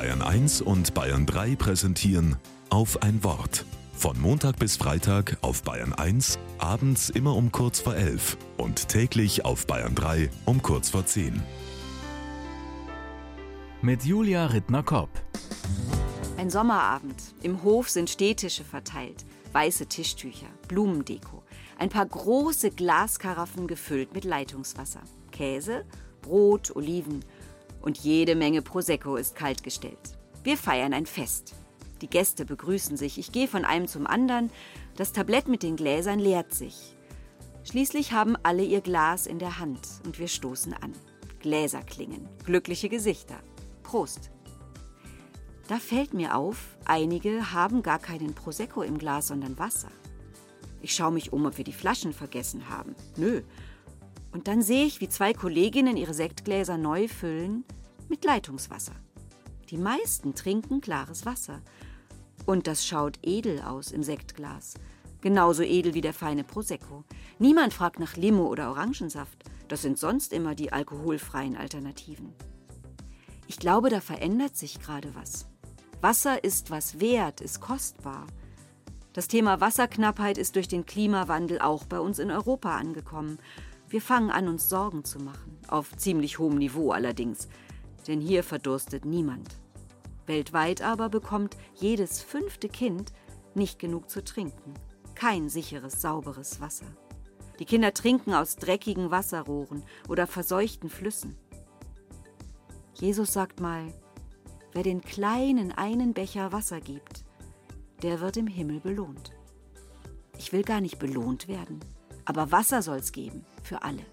Bayern 1 und Bayern 3 präsentieren auf ein Wort. Von Montag bis Freitag auf Bayern 1, abends immer um kurz vor 11 und täglich auf Bayern 3 um kurz vor 10. Mit Julia Rittner-Kopp. Ein Sommerabend. Im Hof sind Stehtische verteilt, weiße Tischtücher, Blumendeko, ein paar große Glaskaraffen gefüllt mit Leitungswasser, Käse, Brot, Oliven und jede Menge Prosecco ist kaltgestellt. Wir feiern ein Fest. Die Gäste begrüßen sich. Ich gehe von einem zum anderen. Das Tablett mit den Gläsern leert sich. Schließlich haben alle ihr Glas in der Hand und wir stoßen an. Gläser klingen, glückliche Gesichter. Prost. Da fällt mir auf, einige haben gar keinen Prosecco im Glas, sondern Wasser. Ich schaue mich um, ob wir die Flaschen vergessen haben. Nö. Und dann sehe ich, wie zwei Kolleginnen ihre Sektgläser neu füllen mit Leitungswasser. Die meisten trinken klares Wasser. Und das schaut edel aus im Sektglas. Genauso edel wie der feine Prosecco. Niemand fragt nach Limo oder Orangensaft. Das sind sonst immer die alkoholfreien Alternativen. Ich glaube, da verändert sich gerade was. Wasser ist was wert, ist kostbar. Das Thema Wasserknappheit ist durch den Klimawandel auch bei uns in Europa angekommen. Wir fangen an, uns Sorgen zu machen. Auf ziemlich hohem Niveau allerdings. Denn hier verdurstet niemand. Weltweit aber bekommt jedes fünfte Kind nicht genug zu trinken. Kein sicheres, sauberes Wasser. Die Kinder trinken aus dreckigen Wasserrohren oder verseuchten Flüssen. Jesus sagt mal, wer den Kleinen einen Becher Wasser gibt, der wird im Himmel belohnt. Ich will gar nicht belohnt werden, aber Wasser soll's geben für alle.